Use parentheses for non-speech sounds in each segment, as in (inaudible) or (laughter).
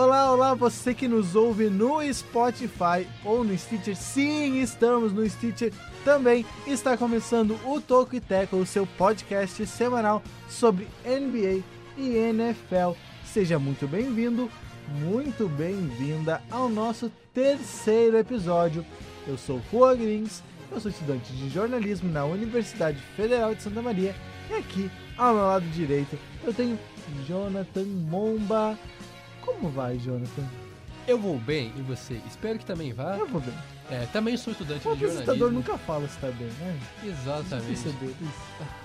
Olá, olá, você que nos ouve no Spotify ou no Stitcher. Sim, estamos no Stitcher também. Está começando o Toco e Teco, o seu podcast semanal sobre NBA e NFL. Seja muito bem-vindo, muito bem-vinda ao nosso terceiro episódio. Eu sou Rua Grins, eu sou estudante de jornalismo na Universidade Federal de Santa Maria e aqui ao meu lado direito eu tenho Jonathan Momba. Como vai, Jonathan? Eu vou bem e você? Espero que também vá. Eu vou bem. É, também sou estudante O de jornalismo. apresentador nunca fala se tá bem, né? Exatamente. Perceber isso.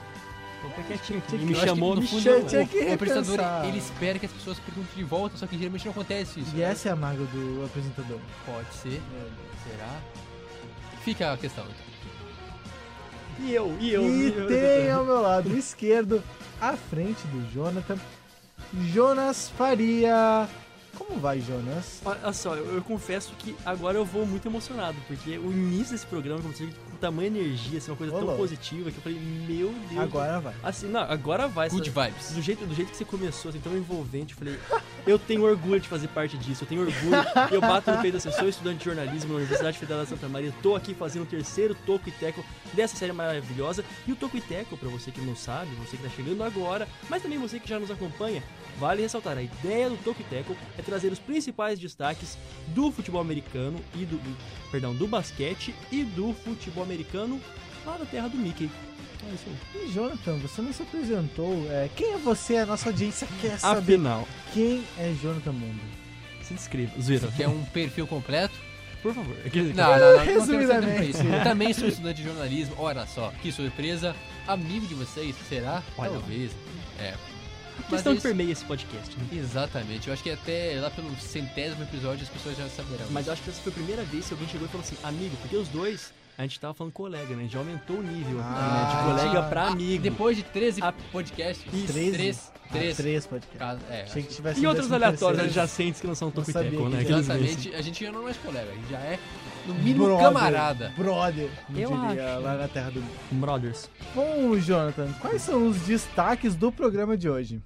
Fica quietinho aqui. Tinha que- Me chamou, no fundo, tinha- o- tinha que o apresentador ele espera que as pessoas perguntem de volta, só que geralmente não acontece isso. E essa é a mágoa do apresentador. Pode ser. Será? Fica a questão. então. E eu, e eu. E tem ao meu lado esquerdo, à frente do Jonathan, Jonas Faria. Como vai, Jonas? Olha só, eu, eu confesso que agora eu vou muito emocionado, porque o início desse programa começou com tamanha energia, assim, uma coisa Ô, tão louco. positiva que eu falei, meu Deus. Agora vai. Assim, não, agora vai. Good sabe? vibes. Do jeito, do jeito que você começou, assim, tão envolvente, eu falei, eu tenho orgulho de fazer parte disso, eu tenho orgulho, eu bato no peito assim, eu sou estudante de jornalismo na Universidade Federal de Santa Maria, tô aqui fazendo o terceiro Toco e Teco dessa série maravilhosa, e o Toco e Teco, pra você que não sabe, você que tá chegando agora, mas também você que já nos acompanha, vale ressaltar, a ideia do Toco e Teco é trazer os principais destaques do futebol americano e do, do- perdão, do basquete e do futebol americano lá da terra do Mickey. É isso aí. E Jonathan, você não se apresentou. É, quem é você? A nossa audiência quer saber Afinal, quem é Jonathan Mundo. se descreva, zoeira. Quer um perfil completo? Por favor. Aquele- Não, não, não. não temos tempo pra Resumidamente. isso. Eu também sou estudante de jornalismo. Olha só, que surpresa. Amigo de vocês, será? Olha lá. Talvez. É. A questão Mas que permeia esse podcast. né? Exatamente. Eu acho que até lá pelo centésimo episódio as pessoas já saberão. Mas eu acho que essa foi a primeira vez que alguém chegou e falou assim, amigo, porque os dois, a gente tava falando colega, né? A gente já aumentou o nível Ah, né? de colega pra Ah, amigo. Depois de 13 A- podcasts. Isso. 13? Três. Ah, Três. três podcasts. Caso- é, Achei que tivesse E outros aleatórios adjacentes que não são sabia Teco, né? Exatamente. A gente já não é mais colega, a gente já é, no mínimo, Brother, camarada. Brother, como Eu diria acho. lá na terra do... Brothers. Bom, Jonathan, quais são os destaques do programa de hoje?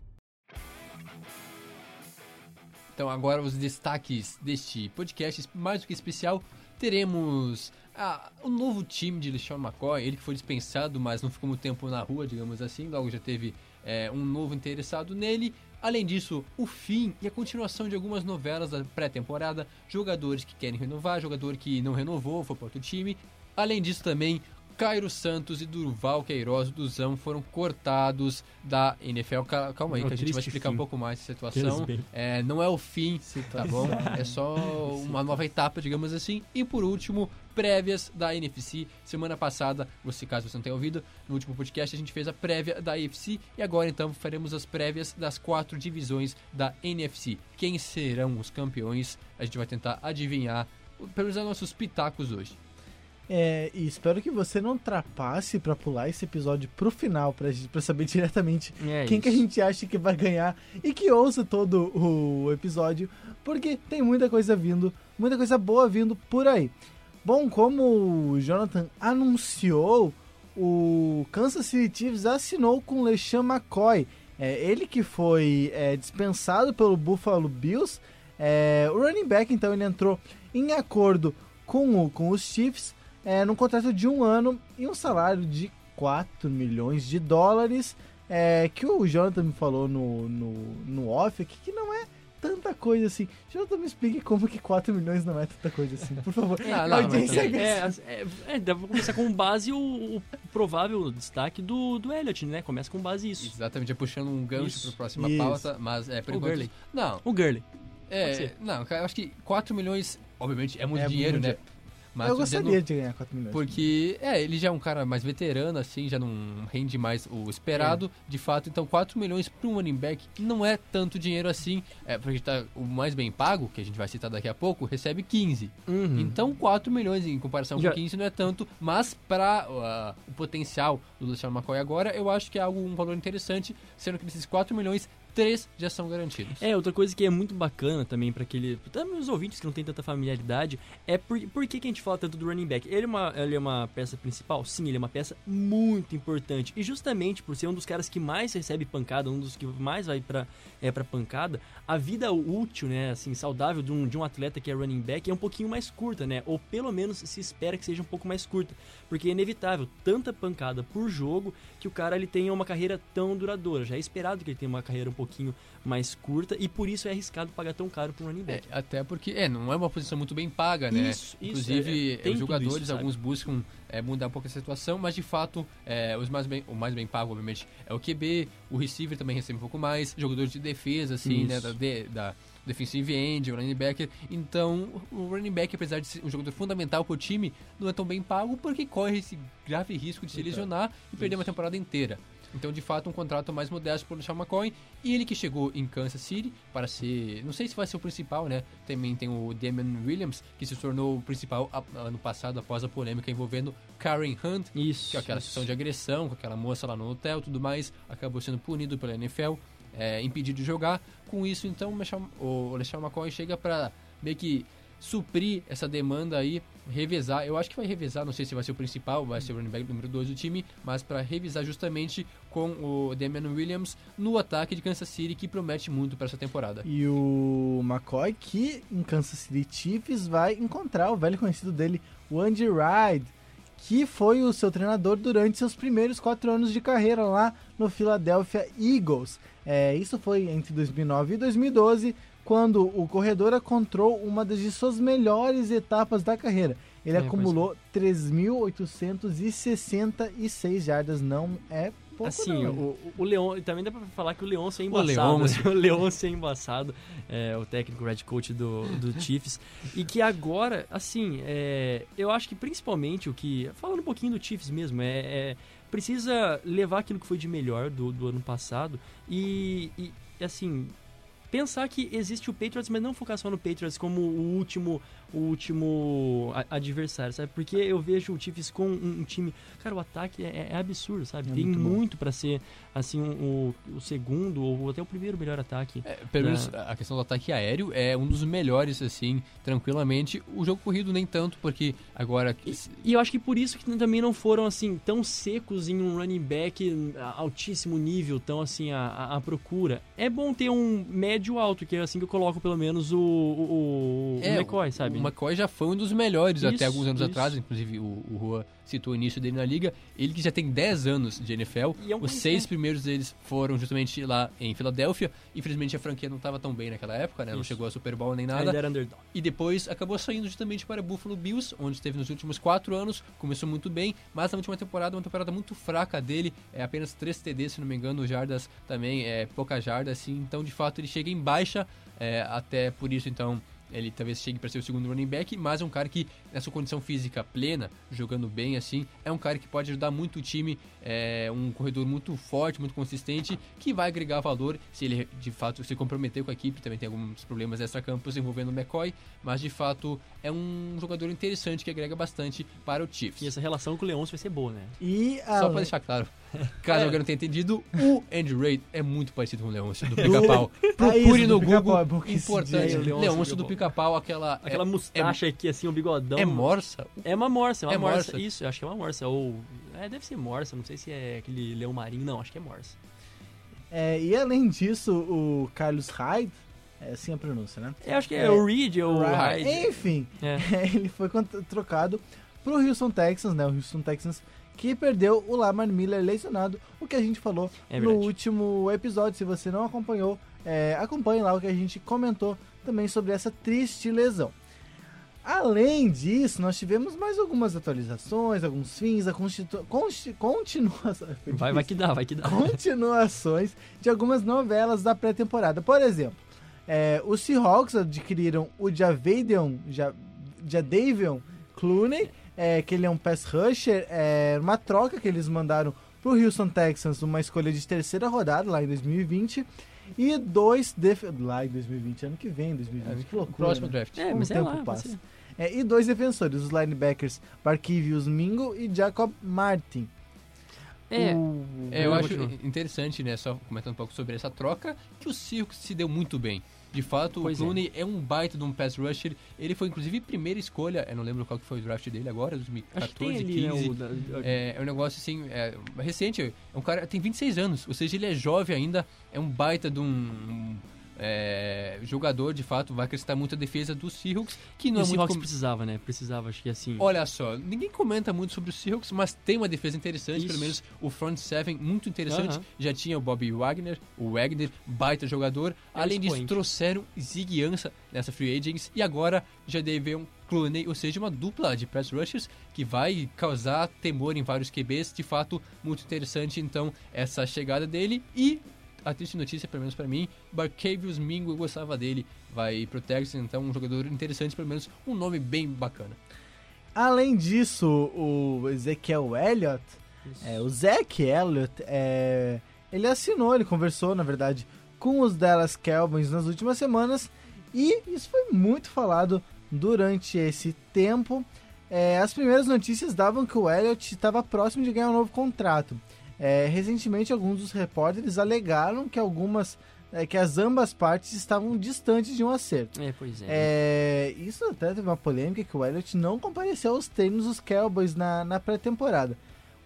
Então, agora os destaques deste podcast, mais do que especial, teremos ah, o novo time de LeSean McCoy, ele que foi dispensado, mas não ficou muito tempo na rua, digamos assim, logo já teve é, um novo interessado nele. Além disso, o fim e a continuação de algumas novelas da pré-temporada, jogadores que querem renovar, jogador que não renovou, foi para outro time. Além disso também, Cairo Santos e Durval Queiroz do Zão foram cortados da NFL. Cal- Calma aí, que a gente vai explicar um pouco mais essa situação. É, não é o fim, tá bom? É só uma nova etapa, digamos assim. E por último, prévias da NFC. Semana passada, você caso você não tenha ouvido, no último podcast a gente fez a prévia da AFC e agora então faremos as prévias das quatro divisões da NFC. Quem serão os campeões? A gente vai tentar adivinhar, pelos nossos pitacos hoje. É, e espero que você não trapasse pra pular esse episódio pro final, pra, pra saber (laughs) diretamente É quem que a isso. gente acha que vai ganhar e que ouça todo o episódio, porque tem muita coisa vindo, muita coisa boa vindo por aí. Bom, como o Jonathan anunciou, o Kansas City Chiefs assinou com LeSean McCoy. É, ele que foi é, dispensado pelo Buffalo Bills. É, o running back, então, ele entrou em acordo com, o, com os Chiefs é, num contrato de um ano e um salário de 4 milhões de dólares. É, que o Jonathan me falou no, no, no off aqui, que não é tanta coisa assim. Jonathan, me explique como que 4 milhões não é tanta coisa assim, por favor. Ah, A não, audiência mas- É, é, é, deve começar com base o, o provável destaque do, do Elliot, né? Começa com base isso. Exatamente, já puxando um gancho Isso, para próxima isso. pauta, mas é por O enquanto- Gurley. Não, O Gurley. É, não, cara, eu acho que 4 milhões, obviamente, é muito É dinheiro, muito né? Mas eu gostaria de ganhar 4 milhões. Porque, é, ele já é um cara mais veterano, assim, já não rende mais o esperado, de fato. Então, 4 milhões para um running back não é tanto dinheiro assim. É, porque tá, o mais bem pago, que a gente vai citar daqui a pouco, recebe 15. Uhum. Então, 4 milhões em comparação Já- com 15 não é tanto, mas para o potencial do Luciano McCoy agora, eu acho que é algo, um valor interessante, sendo que desses 4 milhões, três já são garantidos. É, outra coisa que é muito bacana também para aquele. Também os ouvintes que não têm tanta familiaridade, é por, por que, que a gente fala tanto do running back? Ele é, uma, ele é uma peça principal? Sim, ele é uma peça muito importante. E justamente por ser um dos caras que mais recebe pancada, um dos que mais vai pra, é, pra pancada, a vida útil, né, assim, saudável de um, de um atleta que é running back é um pouquinho mais curta, né? Ou pelo menos se espera que seja um pouco mais curta. Porque é inevitável tanta pancada por jogo que o cara ele tenha uma carreira tão duradoura. Já é esperado que ele tenha uma carreira um pouquinho mais curta e por isso é arriscado pagar tão caro para um running back. É, até porque é, não é uma posição muito bem paga, né? Isso, Inclusive, é, é, os jogadores, isso, alguns buscam é, mudar um pouco essa situação, mas de fato, é, os mais bem, o mais bem pago, obviamente, é o QB, o receiver também recebe um pouco mais, jogadores de defesa, assim, né? Isso. Da, de- da defensive end, o running back. Então, o running back, apesar de ser um jogador fundamental pro time, não é tão bem pago porque corre esse grave risco de se Então, lesionar e perder uma temporada inteira. Então, de fato, um contrato mais modesto para o LeSean McCoy. E ele que chegou em Kansas City para ser... Não sei se vai ser o principal, né? Também tem o Damian Williams, que se tornou o principal ano passado após a polêmica envolvendo Karen Hunt, Isso. que é aquela situação de agressão com aquela moça lá no hotel e tudo mais. Acabou sendo punido pela NFL, é, impedido de jogar. Com isso, então, o LeSean McCoy chega para meio que suprir essa demanda aí, revezar. Eu acho que vai revezar, não sei se vai ser o principal, vai ser o running back número 2 do time, mas para revisar justamente com o Damian Williams no ataque de Kansas City, que promete muito para essa temporada. E o McCoy, que em Kansas City Chiefs vai encontrar o velho conhecido dele, o Andy Reid, que foi o seu treinador durante seus primeiros quatro anos de carreira lá no Philadelphia Eagles. É, isso foi entre 2009 e 2012, quando o corredor encontrou uma das de suas melhores etapas da carreira. Ele É, acumulou 3.866 jardas, não é pouco Assim, não. o, o Leon, também dá pra falar que o Leôncio é O embaçado. Leôncio. (laughs) O Leôncio é embaçado, é, o técnico red coach do, do (laughs) Chiefs. E que agora, assim, é, eu acho que principalmente o que. Falando um pouquinho do Chiefs mesmo, é. é, precisa levar aquilo que foi de melhor do, do ano passado e, e, assim. Pensar que existe o Patriots, mas não focar só no Patriots como o último, o último a- adversário, sabe? Porque eu vejo o Chiefs com um, um time. Cara, o ataque é, é absurdo, sabe? É Tem muito muito pra ser, assim, um- o, o segundo ou até o primeiro melhor ataque. É, pelo Da- menos a questão do ataque aéreo é um dos melhores, assim, tranquilamente. O jogo corrido nem tanto, porque agora. E eu acho que por isso que também não foram, assim, tão secos em um running back a- altíssimo nível, tão, assim, à, à- à procura. É bom ter um médio alto, que é assim que eu coloco, pelo menos, o, o, o É, McCoy, sabe? O McCoy já foi um dos melhores Isso, até alguns anos isso. atrás, inclusive o, o Rua citou o início dele na liga. Ele que já tem 10 anos de NFL, E é um os seis primeiros deles foram justamente lá em Filadélfia. Infelizmente a franquia não estava tão bem naquela época, né? Não chegou a Super Bowl nem nada. E depois acabou saindo justamente para Buffalo Bills, onde esteve nos últimos quatro anos, começou muito bem, mas na última temporada, uma temporada muito fraca dele, é apenas 3 TD, se não me engano, jardas também, é pouca jarda, assim, então de fato ele chega em baixa, é, até por isso então ele talvez chegue para ser o segundo running back, mas é um cara que nessa condição física plena, jogando bem assim, é um cara que pode ajudar muito o time, é um corredor muito forte, muito consistente, que vai agregar valor se ele de fato se comprometer com a equipe, também tem alguns problemas extra-campos envolvendo o McCoy, mas de fato é um jogador interessante que agrega bastante para o Chiefs. E essa relação com o Leôncio vai ser boa, né? E Só além- pra deixar claro, (laughs) caso É. alguém não tenha entendido, o Andy Reid é muito parecido com o Leôncio do (laughs) Pica-Pau. Procure isso, no do Pica-Pau, Google, é bom que esse importante, Leôncio do Pica-Pau, aquela... Aquela mustacha aqui, assim, um bigodão. É, é morsa? É uma morsa, é uma É morsa. morsa. Isso, eu acho que é uma morsa. Ou. É, deve ser morsa, não sei se é aquele leão marinho. Não, acho que é morsa. É, e além disso, o Carlos Hyde, é assim a pronúncia, né? É, acho que é, É, o Reed ou o Hyde. Enfim, É. (laughs) ele foi trocado pro Houston Texans, né? O Houston Texans que perdeu o Lamar Miller lesionado, o que a gente falou É no último episódio. Se você não acompanhou, é, acompanhe lá o que a gente comentou também sobre essa triste lesão. Além disso, nós tivemos mais algumas atualizações, alguns fins, a constitu... consti... continuação. (laughs) Vai, vai que dá, vai que dá. continuações de algumas novelas da pré-temporada. Por exemplo, é, os Seahawks adquiriram o Javadion, Ja- Jadavion Clooney, é, que ele é um pass rusher, é, uma troca que eles mandaram pro Houston Texans, uma escolha de terceira rodada lá em 2020, e dois def... lá em 2020, ano que vem, 2020, que loucura. Próximo né? draft. É, O mas é tempo lá. passa. você- É, e dois defensores, os linebackers Barquivius Mingo e Jacob Martin. É, o- É, eu acho continua. interessante, né, só comentando um pouco sobre essa troca, que o Seahawks se deu muito bem. De fato, Pois o é. Clooney é. um baita de um pass rusher. Ele foi, inclusive, primeira escolha, eu não lembro qual que foi o draft dele agora, Acho que 2014, tem ali, 15. né, o... É, é um negócio assim, é, recente. É um cara tem 26 anos, ou seja, ele é jovem ainda, é um baita de um, um, é, jogador, de fato, vai acrescentar muito a defesa do Seahawks, que não E é o muito. Seahawks com- precisava, né? Precisava, acho que assim... Olha só, ninguém comenta muito sobre o Seahawks, mas tem uma defesa interessante, Isso. pelo menos o front seven muito interessante. Aham. Já tinha o Bobby Wagner, o Wagner, baita jogador. É Além disso, expoente. trouxeram Zig Ansah nessa free agents e agora já deve um Clooney, ou seja, uma dupla de pass rushers que vai causar temor em vários QBs. De fato, muito interessante então essa chegada dele e a triste notícia, pelo menos pra mim, Barcavius Mingo, eu gostava dele, vai pro Texas, então um jogador interessante, pelo menos um nome bem bacana. Além disso, o Ezekiel Elliott, é, o Zach Elliott, é, ele assinou, ele conversou, na verdade, com os Dallas Cowboys nas últimas semanas e isso foi muito falado durante esse tempo. É, as primeiras notícias davam que o Elliott estava próximo de ganhar um novo contrato. É, recentemente, alguns dos repórteres alegaram que algumas, é, que as ambas partes estavam distantes de um acerto. É, pois é. É, isso até teve uma polêmica que o Elliott não compareceu aos treinos dos Cowboys na, na pré-temporada.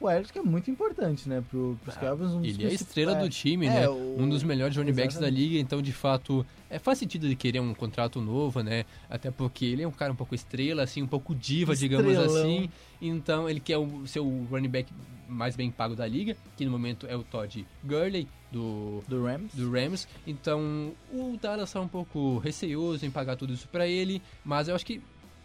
O que é muito importante, né, pro, pros Cowboys. Um Ele é a estrela do time, é, né? o- Um dos melhores running backs da liga, então de fato é, faz sentido ele querer um contrato novo, né? Até porque ele é um cara um pouco estrela, assim, um pouco diva, digamos Estrelão. assim. Então ele quer o, ser o running back mais bem pago da liga, que no momento é o Todd Gurley, do, do Rams. do Rams. Então o Dallas está um pouco receoso em pagar tudo isso pra ele, mas eu acho que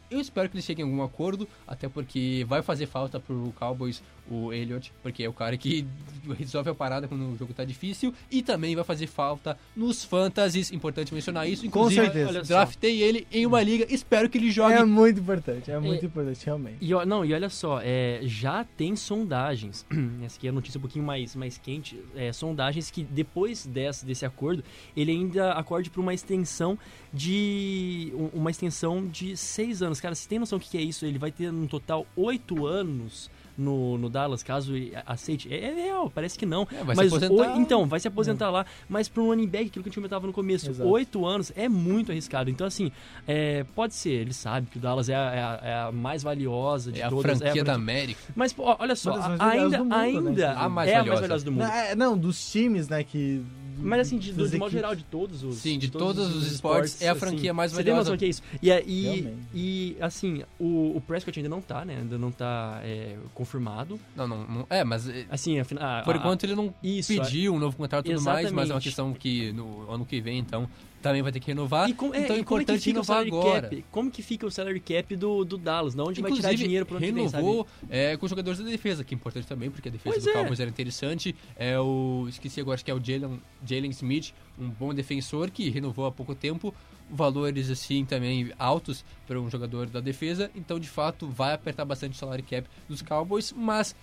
eu espero que eles cheguem a algum acordo, até porque vai fazer falta pro Cowboys o Elliott, porque é o cara que (laughs) resolve a parada quando o jogo tá difícil, e também vai fazer falta nos fantasies, importante mencionar isso. Com Inclusive, certeza. olha só. draftei ele em uma liga, espero que ele jogue. É muito importante, é muito importante, realmente. E, não, e olha só, é, já tem sondagens, (clears throat) essa aqui é a notícia um pouquinho mais, mais quente, é, sondagens que depois desse, desse acordo, ele ainda acorde para uma extensão de um- uma extensão de seis anos. Cara, você tem noção do que que é isso? Ele vai ter no total oito anos no, no Dallas, caso aceite. É, é real, parece que não. É, vai se mas aposentar. oi- então, vai se aposentar lá, mas para um running back, aquilo que a gente comentava no começo, Exato. oito anos é muito arriscado. Então, assim, é, pode ser, ele sabe que o Dallas é a, é a- é a mais valiosa de É a todas. franquia é a da franquia- América. Mas, pô, olha só, a- ainda, do mundo, né, ainda. A mais é a mais valiosa do mundo. Não, é, não, dos times, né, que... Mas assim, de, do, de modo geral, de todos os. Sim, de todos os esportes, é a franquia mais Você tem valiosa. noção que é isso? E, é- e, e assim, o, o Prescott ainda não tá, né? Ainda não tá é, confirmado. Não, não, não- É, mas é, Assim, afina- a, por a- enquanto ele não isso, pediu um novo contrato e tudo mais, mas é uma Exatamente. questão que no ano que vem, então, também vai ter que renovar. E, com, é, então é como é que importante fica o renovar salary agora. cap? Como que fica o salary cap do, do Dallas? De onde vai tirar Inclusive, dinheiro pro ano que vem, renovou é, com os jogadores da defesa, que é importante também, porque a defesa Pois do é. Cowboys era interessante. É o. Esqueci agora, acho que é o Jalen, Jalen Smith, um bom defensor que renovou há pouco tempo. Valores assim também altos para um jogador da defesa. Então, de fato, vai apertar bastante o salário cap dos Cowboys, mas.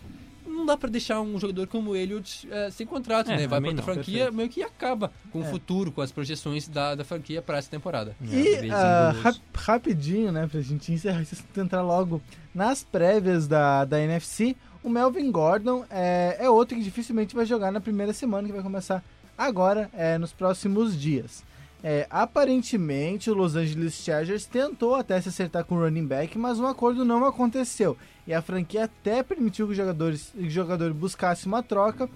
Não dá pra deixar um jogador como o Elliott é, sem contrato, É, né? Vai também outra franquia, perfeito. meio que acaba com o É. futuro, com as projeções da, da franquia para essa temporada. É, E guloso. rap- rapidinho, né, pra gente encerrar entrar logo nas prévias da, da NFC, o Melvin Gordon é, é outro que dificilmente vai jogar na primeira semana, que vai começar agora, é, nos próximos dias. É, aparentemente, o Los Angeles Chargers tentou até se acertar com o running back, mas um acordo não aconteceu. E a franquia até permitiu que o, jogadores, que o jogador buscasse uma troca.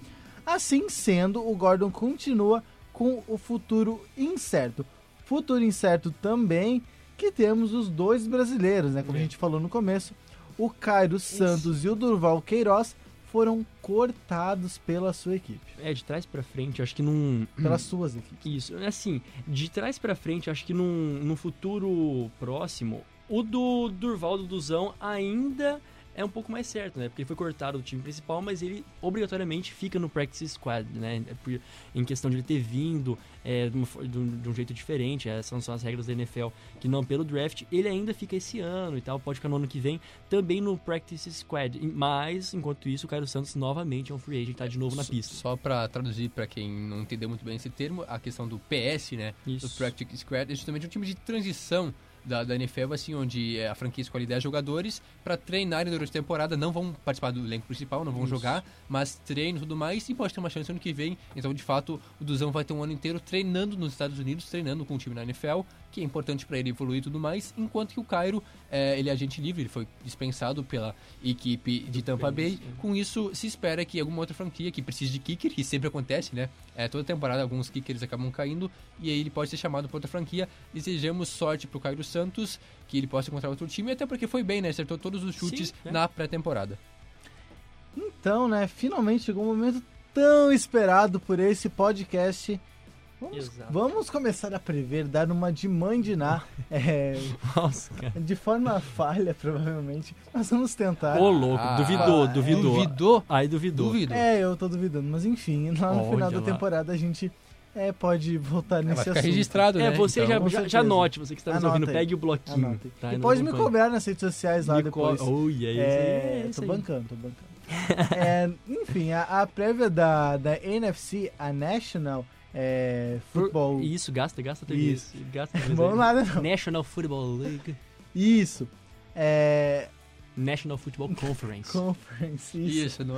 Assim sendo, o Gordon continua com o futuro incerto. Futuro incerto também que temos os dois brasileiros, né? Como a É. gente falou no começo, o Cairo Santos e o Durval Queiroz foram cortados pela sua equipe, É, de trás pra frente, acho que não. (clears throat) pelas suas equipes. Isso, assim, de trás pra frente, acho que num, num futuro próximo, o do Durval do Duzão ainda é um pouco mais certo, né? Porque ele foi cortado do time principal, mas ele obrigatoriamente fica no practice squad, né? É Em questão de ele ter vindo é, de, um, de um jeito diferente, essas são as regras da NFL, que não pelo draft, ele ainda fica esse ano e tal, pode ficar no ano que vem, também no practice squad. Mas, enquanto isso, o Caio Santos novamente é um free agent, tá de novo na pista. Só pra traduzir pra quem não entendeu muito bem esse termo, a questão do PS, né? Isso. Do Practice Squad, é justamente um time de transição da, da NFL, assim, onde é, a franquia escolhe 10 jogadores para treinarem durante a temporada, não vão participar do elenco principal, não vão Isso. jogar, mas treinam e tudo mais, e pode ter uma chance ano que vem. Então, de fato, o Duzão vai ter um ano inteiro treinando nos Estados Unidos, treinando com o time na NFL, que é importante para ele evoluir e tudo mais, enquanto que o Cairo, é, ele é agente livre, ele foi dispensado pela equipe de Tampa Bay. Saints, é. Com isso, se espera que alguma outra franquia que precise de kicker, que sempre acontece, né? É, toda temporada alguns kickers acabam caindo e aí ele pode ser chamado para outra franquia. Desejamos sorte pro Cairo Santos, que ele possa encontrar outro time, até porque foi bem, né? Acertou todos os chutes Sim, é. na pré-temporada. Então, né, finalmente chegou um momento tão esperado por esse podcast. Vamos, vamos começar a prever, dar uma de mandinar, (laughs) é, Nossa, de forma falha, provavelmente. Mas vamos tentar. Ô, louco, Ah, duvidou, é, duvidou. Duvidou? Aí duvidou. Duvido. É, eu tô duvidando, mas enfim, lá no Olha final da lá. temporada a gente é, pode voltar É, nesse assunto. registrado, É, né? você Então, já, já, já anote, você que está nos Anota ouvindo, aí. pegue o bloquinho. Anota. Tá, e pode me acompanha. cobrar nas redes sociais lá Me co- depois. Oh, yeah, É, isso tô bancando, tô bancando. (laughs) É, enfim, a, a prévia da, da NFC, a National é, Football. Isso, gasta, gasta teu Isso. isso. Gasta teu Vamos lá, né? não. National Football League. Isso. É, National Football Conference. conference. Isso. Isso, não,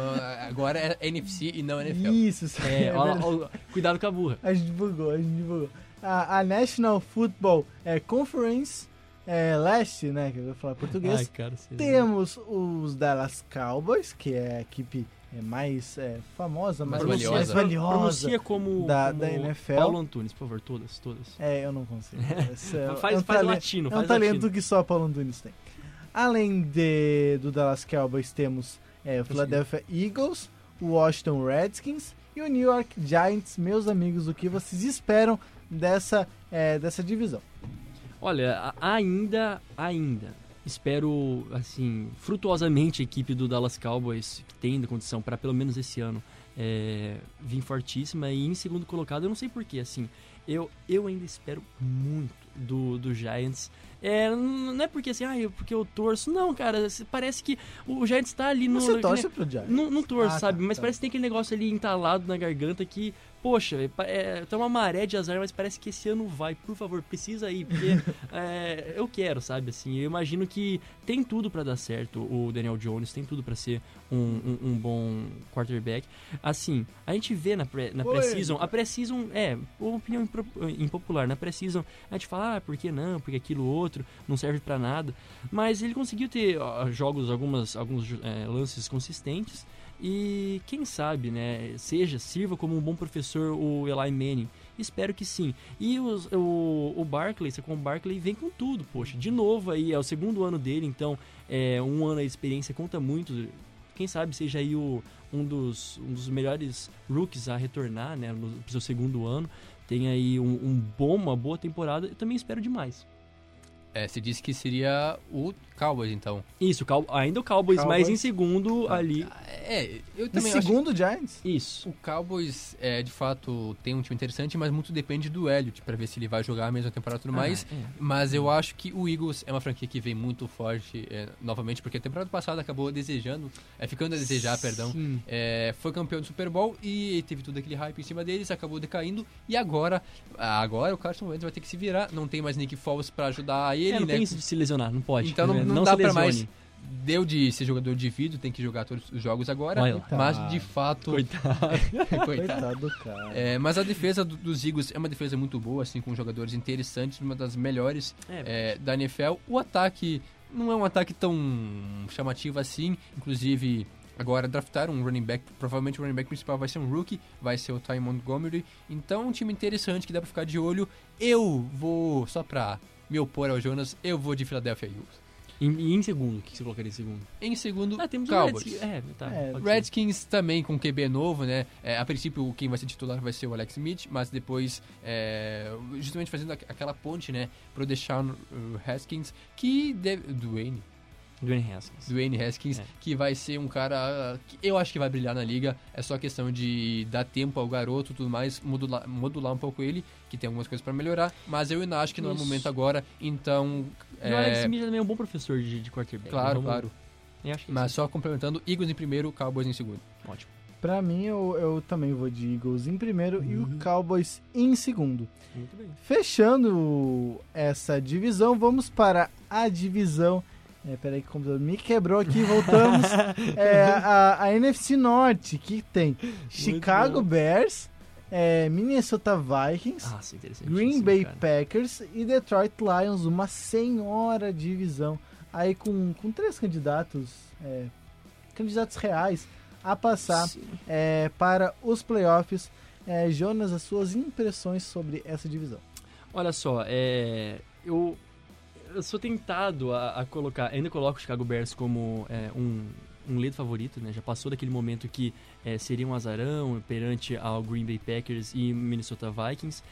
agora é NFC e não NFL. Isso, isso É, é ó, verdade. ó, cuidado com a burra. A gente bugou, a gente bugou. A, a National Football é, Conference é, Leste, né? Que eu vou falar português. Ai, cara, você... Temos os Dallas Cowboys, que é a equipe é, mais é, famosa, mais, Mais mais valiosa. valiosa. Pronuncia como, da- como da NFL. Paulo Antunes, por favor, todas, todas. É, eu não consigo. (laughs) É- faz é um faz talento- latino, É um talento latino. que só Paulo Antunes tem. Além de, do Dallas Cowboys, temos é, o Philadelphia Eagles, o Washington Redskins e o New York Giants. Meus amigos, o que vocês esperam dessa, é, dessa divisão? Olha, ainda, ainda, espero, assim, frutuosamente a equipe do Dallas Cowboys, que tem condição para pelo menos esse ano é, vir fortíssima e em segundo colocado, eu não sei porquê, assim, eu, eu ainda espero muito do, do Giants. É, não é porque assim, ah, eu, porque eu torço, não, cara, parece que o Giants tá ali no... Você torce pro Giants? não, não torço, Ah, tá, sabe? Mas tá. parece que tem aquele negócio ali entalado na garganta que, poxa, é, tá uma maré de azar, mas parece que esse ano vai. Por favor, precisa ir, porque (laughs) é, eu quero, sabe? Assim, eu imagino que tem tudo pra dar certo o Daniel Jones, tem tudo pra ser um, um, um bom quarterback. Assim, a gente vê na pré- na pré-season, a pré-season, é, uma opinião impopular, na pré-season a gente fala, ah, por que não, porque aquilo outro não serve pra nada. Mas ele conseguiu ter ó, jogos, algumas, alguns é, lances consistentes. E quem sabe, né, seja, sirva como um bom professor o Eli Manning. Espero que sim. E os- o, o Barkley, com o Barkley vem com tudo, poxa. De novo aí, é o segundo ano dele, então é, um ano de experiência conta muito. Quem sabe seja aí o, um, dos, um dos melhores rookies a retornar, né, no seu segundo ano. Tem aí um, um bom, uma boa temporada. Eu também espero demais. É, você disse que seria o Cowboys, então. Isso, Cow- ainda o Cowboys, mas Cowboys. em segundo ali. É, eu também acho segundo Giants? Isso. O Cowboys, é, de fato, tem um time interessante, mas muito depende do Elliott pra ver se ele vai jogar a mesma temporada e tudo mais. Ah, é. Mas eu acho que o Eagles é uma franquia que vem muito forte é, novamente, porque a temporada passada acabou desejando, é, ficando a desejar, perdão. Sim. É, foi campeão do Super Bowl e teve todo aquele hype em cima deles, acabou decaindo. E agora, agora o Carson Wentz vai ter que se virar. Não tem mais Nick Foles pra ajudar ele, É, não né? tem isso de se lesionar, não pode. Então não, né? não, se dá pra lesione. mais. Deu de ser jogador de vídeo, tem que jogar todos os jogos agora. Lá. Mas de fato. Coitado. (laughs) Coitado. Coitado do cara. É, mas a defesa do- dos Eagles é uma defesa muito boa, assim, com jogadores interessantes, uma das melhores É, é, da NFL. O ataque não é um ataque tão chamativo assim, inclusive agora draftaram um running back, provavelmente o running back principal vai ser um rookie, vai ser o Ty Montgomery. Então, um time interessante que dá pra ficar de olho. Eu vou, só pra me opor ao Jonas, eu vou de Philadelphia Eagles. E e em segundo, o que você colocaria em segundo? Em segundo, Ah, temos o Cowboys. Redskins. É, tá. É. Redskins também com QB novo, né? É, a princípio, quem vai ser titular vai ser o Alex Smith, mas depois, é, justamente fazendo aqu- aquela ponte, né? Pro Deshaun uh, Haskins, que deve. Dwayne. Dwayne Haskins. Dwayne Haskins, É. que vai ser um cara que eu acho que vai brilhar na liga. É só questão de dar tempo ao garoto e tudo mais, modular, modular um pouco ele, que tem algumas coisas pra melhorar. Mas eu ainda acho que não é o Isso. momento agora, então. E o Alex É, Smith também é um bom professor de, de quarterback. claro, Vamos- claro. Eu acho que Mas sim. só complementando, Eagles em primeiro, Cowboys em segundo. Ótimo. Pra mim, eu, eu também vou de Eagles em primeiro e o Uhum. Cowboys em segundo. Muito bem. Fechando essa divisão, vamos para a divisão. É, peraí que o computador me quebrou aqui, voltamos. (laughs) É, a, a NFC Norte, que tem Chicago. Bears, é, Minnesota Vikings, Ah. Green sim, Bay cara. Packers e Detroit Lions, uma senhora divisão. Aí com, com três candidatos, é, candidatos reais a passar é, para os playoffs. É, Jonas, as suas impressões sobre essa divisão. Olha só, é, eu, eu sou tentado a, a colocar, ainda coloco o Chicago Bears como é, um, um favorito, né? Já passou daquele momento que é, seria um azarão perante ao Green Bay Packers e Minnesota Vikings.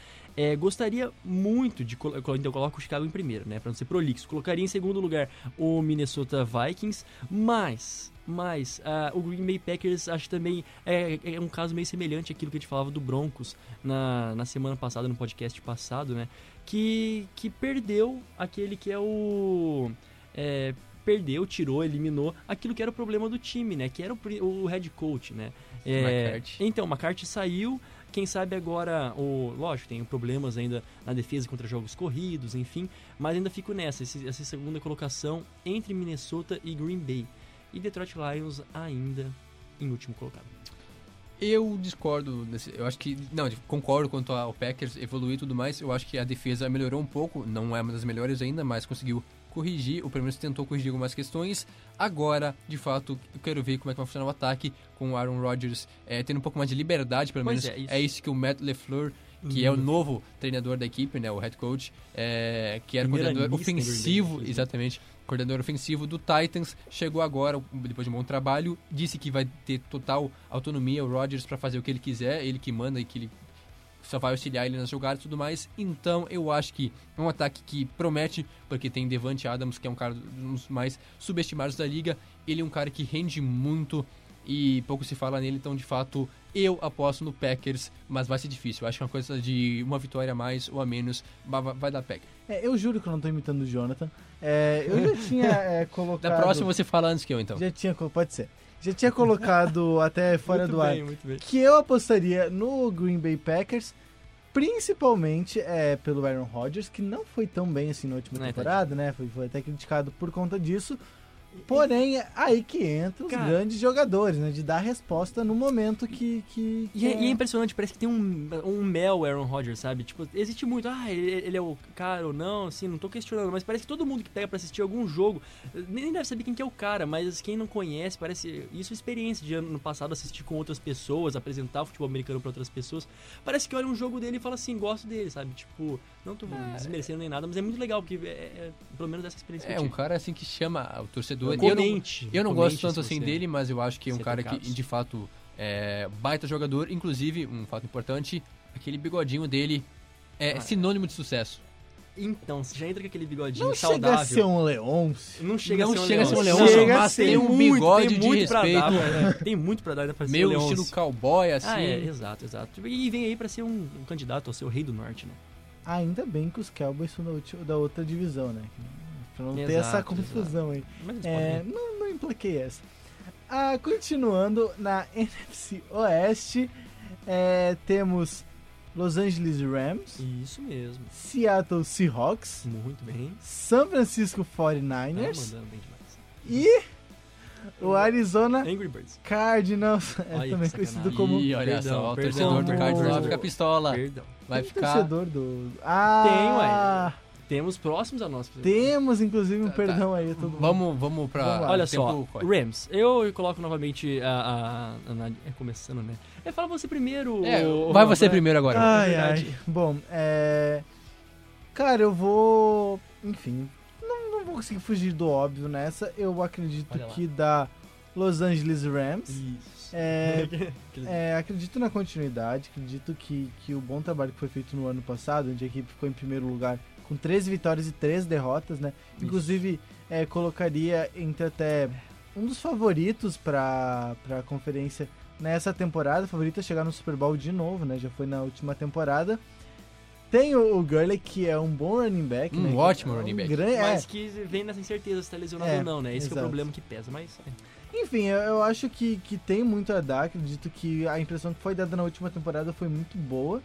É, gostaria muito de colo- então eu coloco o Chicago em primeiro, né? Para não ser prolixo. Colocaria em segundo lugar o Minnesota Vikings, mas mas ah, o Green Bay Packers acho também é, é um caso meio semelhante àquilo que a gente falava do Broncos na, na semana passada, no podcast passado, né? Que, que perdeu aquele que é o. é, perdeu, tirou, eliminou aquilo que era o problema do time, né? Que era o, o head coach, né? É, então, o McCarthy saiu. Quem sabe agora, o, lógico, tem problemas ainda na defesa contra jogos corridos, enfim, mas ainda fico nessa, esse- essa segunda colocação entre Minnesota e Green Bay. E Detroit Lions ainda em último colocado. Eu discordo, desse, eu acho que, não, concordo quanto ao Packers evoluir e tudo mais, eu acho que a defesa melhorou um pouco, não é uma das melhores ainda, mas conseguiu corrigir, ou pelo menos tentou corrigir algumas questões. Agora, de fato, eu quero ver como é que vai funcionar o ataque, com o Aaron Rodgers é, tendo um pouco mais de liberdade, pelo Pois menos é, isso. é isso que o Matt LeFleur que é o novo treinador da equipe, né, o head coach, é, que era Primeira coordenador ofensivo, exatamente, coordenador ofensivo do Titans, chegou agora, depois de um bom trabalho, disse que vai ter total autonomia, o Rodgers, para fazer o que ele quiser, ele que manda e que ele só vai auxiliar ele nas jogadas e tudo mais. Então eu acho que é um ataque que promete, porque tem Devante Adams, que é um cara dos mais subestimados da liga. Ele é um cara que rende muito e pouco se fala nele, então de fato eu aposto no Packers, mas vai ser difícil. Eu acho que é uma coisa de uma vitória a mais ou a menos vai, vai dar Packers. É, eu juro que eu não tô imitando o Jonathan. É, eu já tinha é, (laughs) colocado. Da próxima você fala antes que eu então. Já tinha, pode ser. Já tinha colocado (laughs) até fora muito do ar bem, muito bem. que eu apostaria no Green Bay Packers, principalmente é, pelo Aaron Rodgers, que não foi tão bem assim na última É, temporada, né? Foi, foi até criticado por conta disso. Porém, é aí que entra os Cara- grandes jogadores, né? De dar resposta no momento que. que, que E é, e é impressionante, parece que tem um, um mel Aaron Rodgers, sabe? Tipo, existe muito, ah, ele, ele é o cara ou não, assim, não tô questionando, mas parece que todo mundo que pega pra assistir algum jogo, nem deve saber quem que é o cara, mas quem não conhece, parece, isso é experiência de ano passado assistir com outras pessoas, apresentar o futebol americano pra outras pessoas, parece que olha um jogo dele e fala assim, gosto dele, sabe? Tipo, não tô desmerecendo nem nada, mas é muito legal, porque é, é- pelo menos essa experiência que É eu um cara assim que chama o torcedor. Eu não, Comente. Eu não comente gosto tanto assim dele, mas eu acho que é um é cara que, de fato, é baita jogador. Inclusive, um fato importante, aquele bigodinho dele é Ah, sinônimo de sucesso. Então, você já entra com aquele bigodinho não saudável. chega a ser um Leonce. Não chega Não a ser um chega a ser um leão. leão, Chega a mas ser tem um muito, bigode tem de muito pra respeito. dar, pra- tem muito pra dar ainda pra ser Meio um estilo cowboy, assim. Ah, é, exato, exato. E vem aí pra ser um, um candidato ao seu rei do norte, né? Ainda bem que os Cowboys são da outra divisão, né? Pra não ter Exato, essa confusão aí. Mas eles É, não, não implaquei essa. Ah, continuando na (laughs) NFC Oeste, é, temos Los Angeles Rams, Isso mesmo. Seattle Seahawks, Muito bem. São Francisco Tá 49ers mandando bem demais. e o Arizona Angry Birds. Cardinals, (laughs) é Olha, também conhecido como Ih, olha Perdão, só, o perdão, torcedor do perdão. Cardinals vai ficar pistola. Perdão. Vai Tem ficar... torcedor do... Ah, Temos próximos a nós. temos inclusive um Tá, tá. perdão aí a todo mundo. Vamos, vamos pra... Vamos. Olha só, corre. Rams. Eu coloco novamente a. a, a é começando, né? É, fala você primeiro. É, vai você né? primeiro agora. Ai, verdade. ai. Bom, é. Cara, eu vou. Enfim, não, não vou conseguir fugir do óbvio nessa. Eu acredito que da Los Angeles Rams. Isso. É, (laughs) é, acredito na continuidade, acredito que, que o bom trabalho que foi feito no ano passado, onde a equipe ficou em primeiro lugar com 13 vitórias e 3 derrotas, né? Isso. Inclusive, é, colocaria entre até um dos favoritos para a conferência nessa temporada. Favorito a chegar no Super Bowl de novo, né? Já foi na última temporada. Tem o, o Gurley, que é um bom running back. Um né? ótimo É running back. gran- é. Mas que vem nessa incerteza se tá lesionado É, ou não, né? Esse que é o problema que pesa, mas... é. Enfim, eu, eu acho que, que tem muito a dar. Acredito que a impressão que foi dada na última temporada foi muito boa.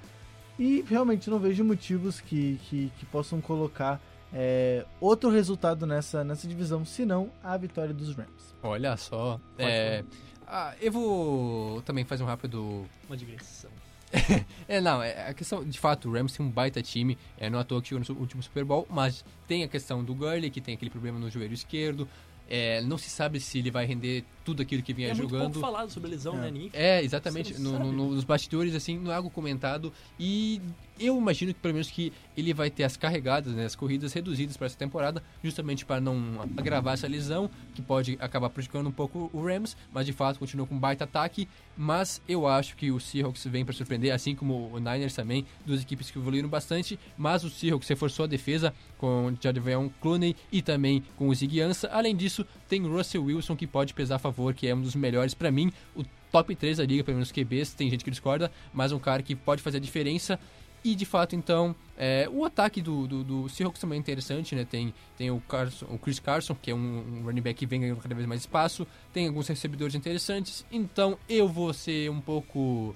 E realmente não vejo motivos que, que, que possam colocar é, outro resultado nessa, nessa divisão, senão a vitória dos Rams. Olha só. É, ah, eu vou também fazer um rápido. Uma digressão. (laughs) É, não, é, a questão, de fato, o Rams tem um baita time, é, não é à toa que chegou no último Super Bowl, mas tem a questão do Gurley, que tem aquele problema no joelho esquerdo, é, não se sabe se ele vai render tudo aquilo que vinha É muito pouco jogando. falado sobre lesão, É. né? Ninguém É, exatamente. No, no- nos bastidores, assim, não é algo comentado. E eu imagino que pelo menos que ele vai ter as carregadas, né, as corridas reduzidas para essa temporada, justamente para não agravar essa lesão, que pode acabar prejudicando um pouco o Rams, mas de fato continua com um baita ataque. Mas eu acho que o Seahawks vem para surpreender, assim como o Niners também, duas equipes que evoluíram bastante. Mas o Seahawks reforçou a defesa com o Jadavion Clooney e também com o Ziggy Ansah. Além disso, tem o Russell Wilson que pode pesar a favor, que é um dos melhores para mim. O top 3 da liga, pelo menos QBs, tem gente que discorda, mas um cara que pode fazer a diferença. E de fato, então, é, o ataque do, do, do Seahawks também é interessante, né? Tem, tem o, Carson, o Chris Carson, que é um, um running back que vem ganhando cada vez mais espaço, tem alguns recebedores interessantes, então eu vou ser um pouco.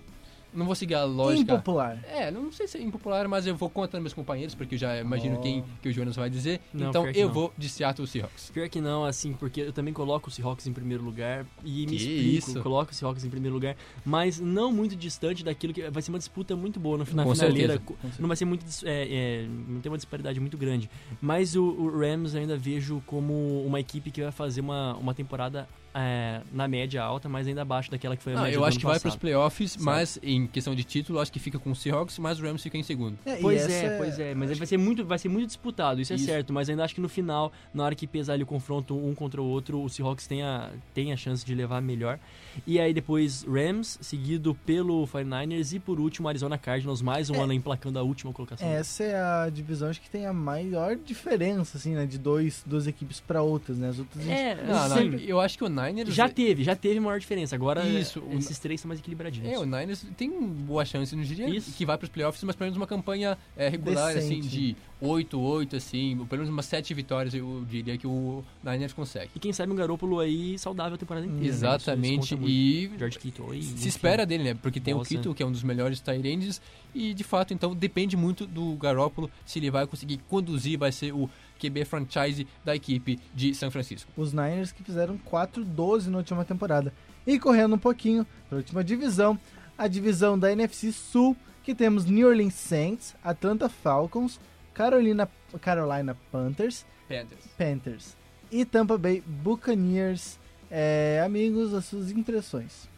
Não vou seguir a lógica. Impopular. É, não sei se é impopular, mas eu vou contra meus companheiros, porque eu já imagino Oh. quem que o Jonas vai dizer. Não, então eu não. vou de Seattle Seahawks. Pior que não, assim, porque eu também coloco o Seahawks em primeiro lugar e me Que explico, isso? coloco o Seahawks em primeiro lugar, mas não muito distante daquilo que vai ser uma disputa muito boa no final Com finaleira. certeza. Não vai ser muito, é, é, não tem uma disparidade muito grande, mas o, o Rams eu ainda vejo como uma equipe que vai fazer uma, uma temporada é, na média alta, mas ainda abaixo daquela que foi a Não, média eu do acho ano que vai para os passado. playoffs, mas em questão de título, acho que fica com o Seahawks, mas o Rams fica em segundo. É, Pois essa é, pois é, mas vai ser muito, vai ser muito disputado, isso, Isso. é certo, mas ainda acho que no final, na hora que pesar ali o confronto um contra o outro, o Seahawks tem a, tem a chance de levar melhor. E aí depois Rams, seguido pelo 49ers e por último Arizona Cardinals, mais um É. ano emplacando a última colocação. Essa é a divisão acho que tem a maior diferença, assim, né? De dois, duas equipes para outras, né? As outras a gente- É, Não, não, sempre- eu acho que o Niners. Já teve, já teve maior diferença. Agora Isso, o- esses três são mais equilibradinhos. É, o Niners tem boa chance, não diria Isso. que vai para os playoffs, mas pelo menos uma campanha é, regular, assim, Decente. de 8-8, assim, pelo menos umas 7 vitórias eu diria que o Niners consegue. E quem sabe um Garoppolo aí saudável a temporada inteira. né? Exatamente, muito. e George Kittle aí. se enfim. espera dele, né? Porque tem Bossa. o Kittle, que é um dos melhores ends, e de fato, então, depende muito do Garoppolo se ele vai conseguir conduzir, vai ser o QB franchise da equipe de São Francisco. Os Niners que fizeram 4-12 na última temporada. E correndo um pouquinho para a última divisão, a divisão da NFC Sul, que temos New Orleans Saints, Atlanta Falcons, Carolina, Carolina Panthers, Panthers. Panthers e Tampa Bay Buccaneers. É, amigos, as suas impressões.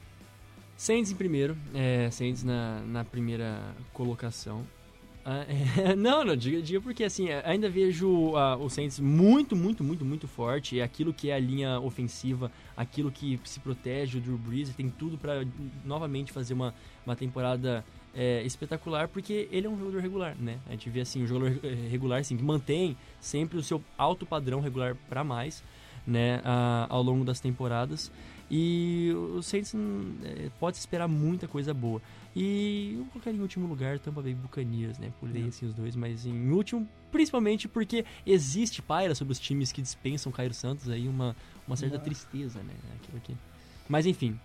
Saints em primeiro, é, Saints na, na primeira colocação. Ah, é, (laughs) não, não, diga, diga porque assim, é, ainda vejo ah, o Saints muito, muito, muito, muito forte. É aquilo que é a linha ofensiva, aquilo que se protege o Drew Brees, tem tudo pra novamente fazer uma, uma temporada é, espetacular, porque ele é um jogador regular, né? A gente vê assim, um jogador eh, regular assim, que mantém sempre o seu alto padrão regular pra mais, né, ah, ao longo das temporadas. E o Saints hum, é, pode esperar muita coisa boa. E eu colocaria em último lugar Tampa Bay Buccaneers, né? Pulei assim os dois, mas em último, principalmente porque existe paira sobre os times que dispensam Cairo Santos aí uma, uma certa Nossa. tristeza, né? Aquilo aqui. Mas enfim,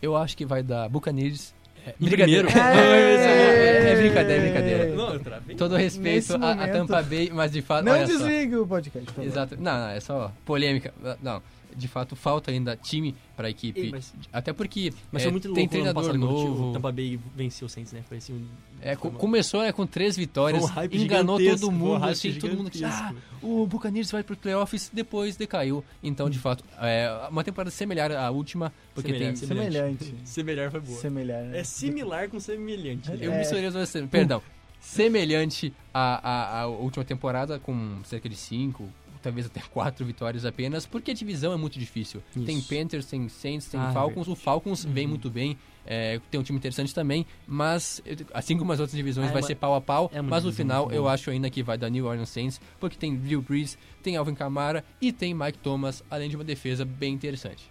Eu acho que vai dar Buccaneers. É, brincadeira. primeiro? (laughs) É, é brincadeira, é brincadeira. Não. Todo respeito a, Tampa Bay, mas de fato. Não olha só. desligue o podcast, por favor. Exato. Não, não, é só polêmica. Não, de fato, falta ainda time pra equipe. Ei, mas- Até porque Mas é, foi muito louco tem treinador passado novo. o Tampa Bay venceu o Saints, né? Foi assim um... É, co- foi uma- começou né, com três vitórias, um hype enganou todo um mundo, hype assim, todo mundo disse, ah, o Buccaneers vai para os playoffs, depois decaiu. Então, de fato, é uma temporada semelhante à última, porque Semelhante, tem... Semelhante. (laughs) Semelhar foi boa. Semelhar. né? É similar com semelhante. Eu É. misturei duas, perdão, (laughs) semelhante à, à, à última temporada, com cerca de cinco, talvez até quatro vitórias apenas, porque a divisão é muito difícil. Isso. Tem Panthers, tem Saints, tem Ah, Falcons. O Falcons vem Uhum. muito bem, é, tem um time interessante também, mas assim como as outras divisões Ah, é vai uma- ser pau a pau, é mas no final eu acho ainda que vai dar New Orleans Saints, porque tem Drew Brees, tem Alvin Kamara e tem Mike Thomas, além de uma defesa bem interessante.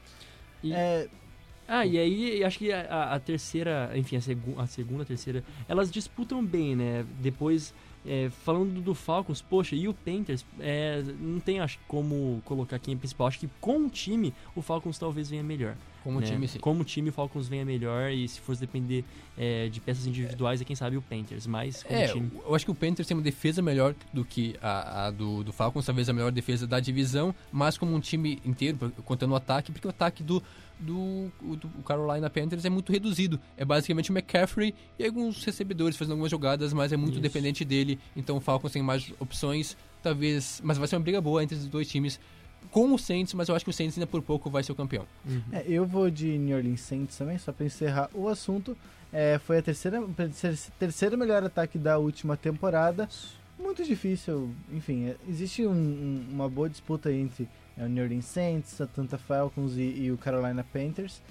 E- É, Ah, e aí acho que a, a terceira, enfim, a, segu a segunda, a terceira, elas disputam bem, né? Depois, é, falando do Falcons, poxa, e o Panthers, é, não tem acho como colocar quem é principal. Acho que com o time, o Falcons talvez venha melhor. Como né? time, sim. Como time, o Falcons venha melhor e se fosse depender é, de peças individuais, é quem sabe o Panthers, mas como É, time... eu acho que o Panthers tem uma defesa melhor do que a, a do, do Falcons, talvez a melhor defesa da divisão, mas como um time inteiro, contando o ataque, porque o ataque do, do, do Carolina Panthers é muito reduzido. É basicamente o McCaffrey e alguns recebedores fazendo algumas jogadas, mas é muito Isso. dependente dele. Então o Falcons tem mais opções, talvez. Mas vai ser uma briga boa entre os dois times com o Saints, mas eu acho que o Saints ainda por pouco vai ser o campeão. Uhum. É, eu vou de New Orleans Saints também, só pra encerrar o assunto. É, foi a terceira, terceiro melhor ataque da última temporada. Muito difícil, enfim, é, existe um- um- uma boa disputa entre é, o New Orleans Saints, Atlanta Falcons e, e o Carolina Panthers.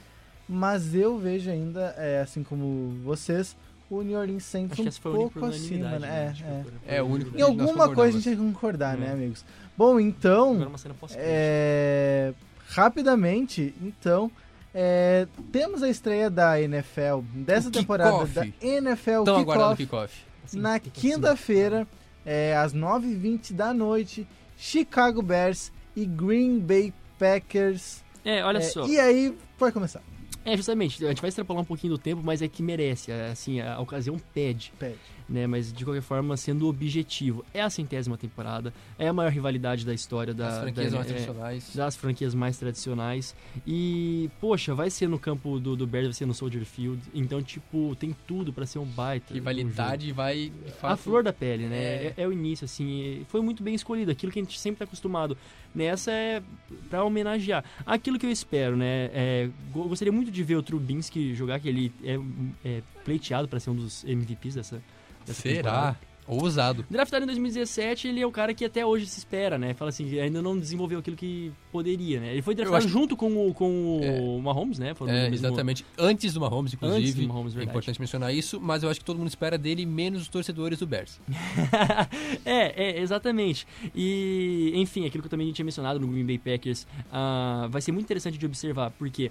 Mas eu vejo ainda, é, assim como vocês, o New Orleans Saints um pouco acima, né? né? É, Tipo, é. É, o único Em alguma coisa a gente tem que concordar, né, É. amigos? Bom, então, Agora uma cena pós é, rapidamente, então, é, temos a estreia da NFL, dessa temporada da NFL Tão Kickoff, kickoff. Assim, na quinta-feira, é, às 9h20 da noite, Chicago Bears e Green Bay Packers. É, olha É, só. E aí, vai começar. É, justamente, a gente vai extrapolar um pouquinho do tempo, mas é que merece, assim, a ocasião pede, Pede. Né? Mas de qualquer forma, sendo objetivo, é a centésima temporada, é a maior rivalidade da história da, As franquias da- mais é, tradicionais. das franquias mais tradicionais. E, poxa, vai ser no campo do, do Bears, vai ser no Soldier Field. Então, tipo, tem tudo pra ser um baita. de um. Rivalidade vai. de A fato, flor da pele, né? É. É, é o início, assim. Foi muito bem escolhido. Aquilo que a gente sempre tá acostumado. Nessa é pra homenagear. Aquilo que eu espero, né? É, go- gostaria muito de ver o Trubinsky jogar, que ele é, é pleiteado pra ser um dos MVPs dessa, dessa temporada. Será? Ousado. Draftado em 2017, ele é o cara que até hoje se espera, né? Fala assim, ainda não desenvolveu aquilo que poderia, né? Ele foi draftado acho junto com o, com É. o Mahomes, né? Foram É, mesmo- exatamente. Antes do Mahomes, inclusive. Antes do Mahomes, é verdade. importante mencionar isso, mas eu acho que todo mundo espera dele, menos os torcedores do Bears. (laughs) é, é, exatamente. E, enfim, aquilo que eu também tinha mencionado no Green Bay Packers, ah, vai ser muito interessante de observar, porque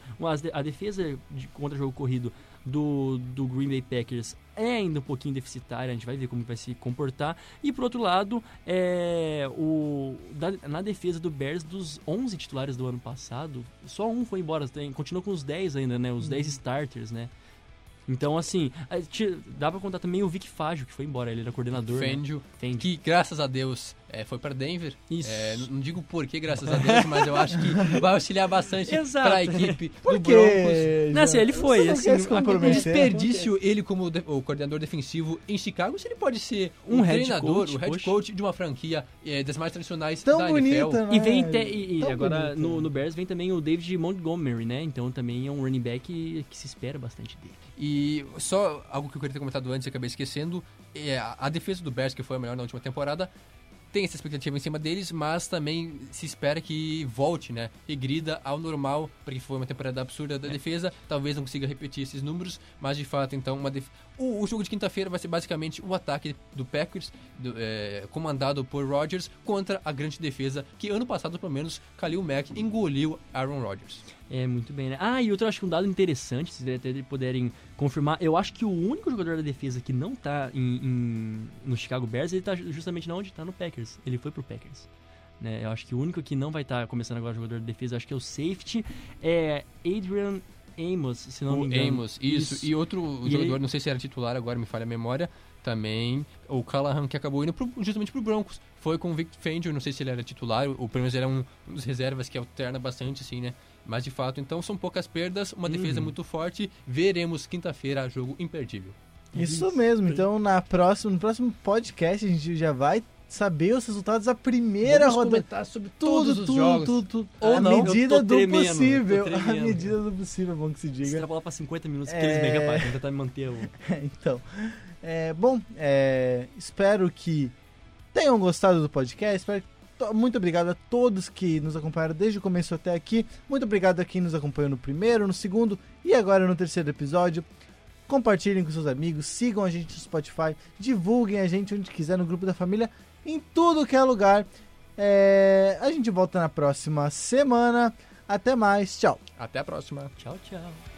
a defesa de, contra jogo corrido do, do Green Bay Packers é ainda um pouquinho deficitária, a gente vai ver como vai se comportar. E, por outro lado, é, o, da- na defesa do Bears, dos 11 titulares do ano passado, só um foi embora, tem, continua com os 10 ainda, né? Os 10 starters, né? Então, assim, gente- dá pra contar também o Vic Fágio, que foi embora, ele era coordenador. né? Fangio, Fendi. que graças a Deus é, foi para Denver. Isso. É, não digo por que, graças a Deus, mas eu acho que vai auxiliar bastante (laughs) para a equipe Por do quê? Broncos. Não, assim, ele foi, assim, É comprometer? desperdício ele como de- o coordenador defensivo em Chicago, se ele pode ser Um um, head treinador, coach, o head poxa. coach de uma franquia é, das mais tradicionais Tão da bonita, NFL. né? E vem te- e, e agora no, no Bears vem também o David Montgomery, né? Então também é um running back que, que se espera bastante dele. E só algo que eu queria ter comentado antes e acabei esquecendo, é a, a defesa do Bears, que foi a melhor na última temporada, tem essa expectativa em cima deles, mas também se espera que volte, né? Regrida ao normal, porque foi uma temporada absurda da defesa, talvez não consiga repetir esses números, mas de fato, então, uma def... o, o jogo de quinta-feira vai ser basicamente o ataque do Packers, do, é, comandado por Rodgers, contra a grande defesa que ano passado, pelo menos, Khalil Mack engoliu Aaron Rodgers. É, muito bem, né? Ah, e outro, acho que um dado interessante, se até puderem confirmar, eu acho que o único jogador da defesa que não tá em, em- no Chicago Bears, ele tá justamente onde tá no Packers. Ele foi pro Packers. Né? Eu acho que o único que não vai estar começando agora jogador de defesa, acho que é o safety, é Adrian Amos, se não o me engano. Amos, isso. E outro E jogador, ele- não sei se era titular, agora me falha a memória, também, o Callahan, que acabou indo pro- justamente pro Broncos. Foi com o Vic Fangio, não sei se ele era titular, ou pelo menos ele é um dos reservas que alterna bastante, assim, né? Mas de fato, então são poucas perdas, uma defesa Uhum. muito forte. Veremos quinta-feira jogo imperdível. Isso mesmo. Então, na próxima, no próximo podcast, a gente já vai saber os resultados da primeira Vamos rodada. comentar sobre Tudo, todos os tudo, jogos. tudo, tudo. Ou à não. medida do tremendo, possível. À medida do possível, é bom que se Se diga. extrapolar pra 50 minutos, É. aqueles megabytes, vamos tentar manter o... (laughs) então, é, bom, é, espero que tenham gostado do podcast. Espero que to- muito obrigado a todos que nos acompanharam desde o começo até aqui. Muito obrigado a quem nos acompanhou no primeiro, no segundo e agora no terceiro episódio. Compartilhem com seus amigos, sigam a gente no Spotify, divulguem a gente onde quiser no grupo da família, em tudo que é lugar. É, a gente volta na próxima semana. Até mais, tchau. Até a próxima. Tchau, tchau.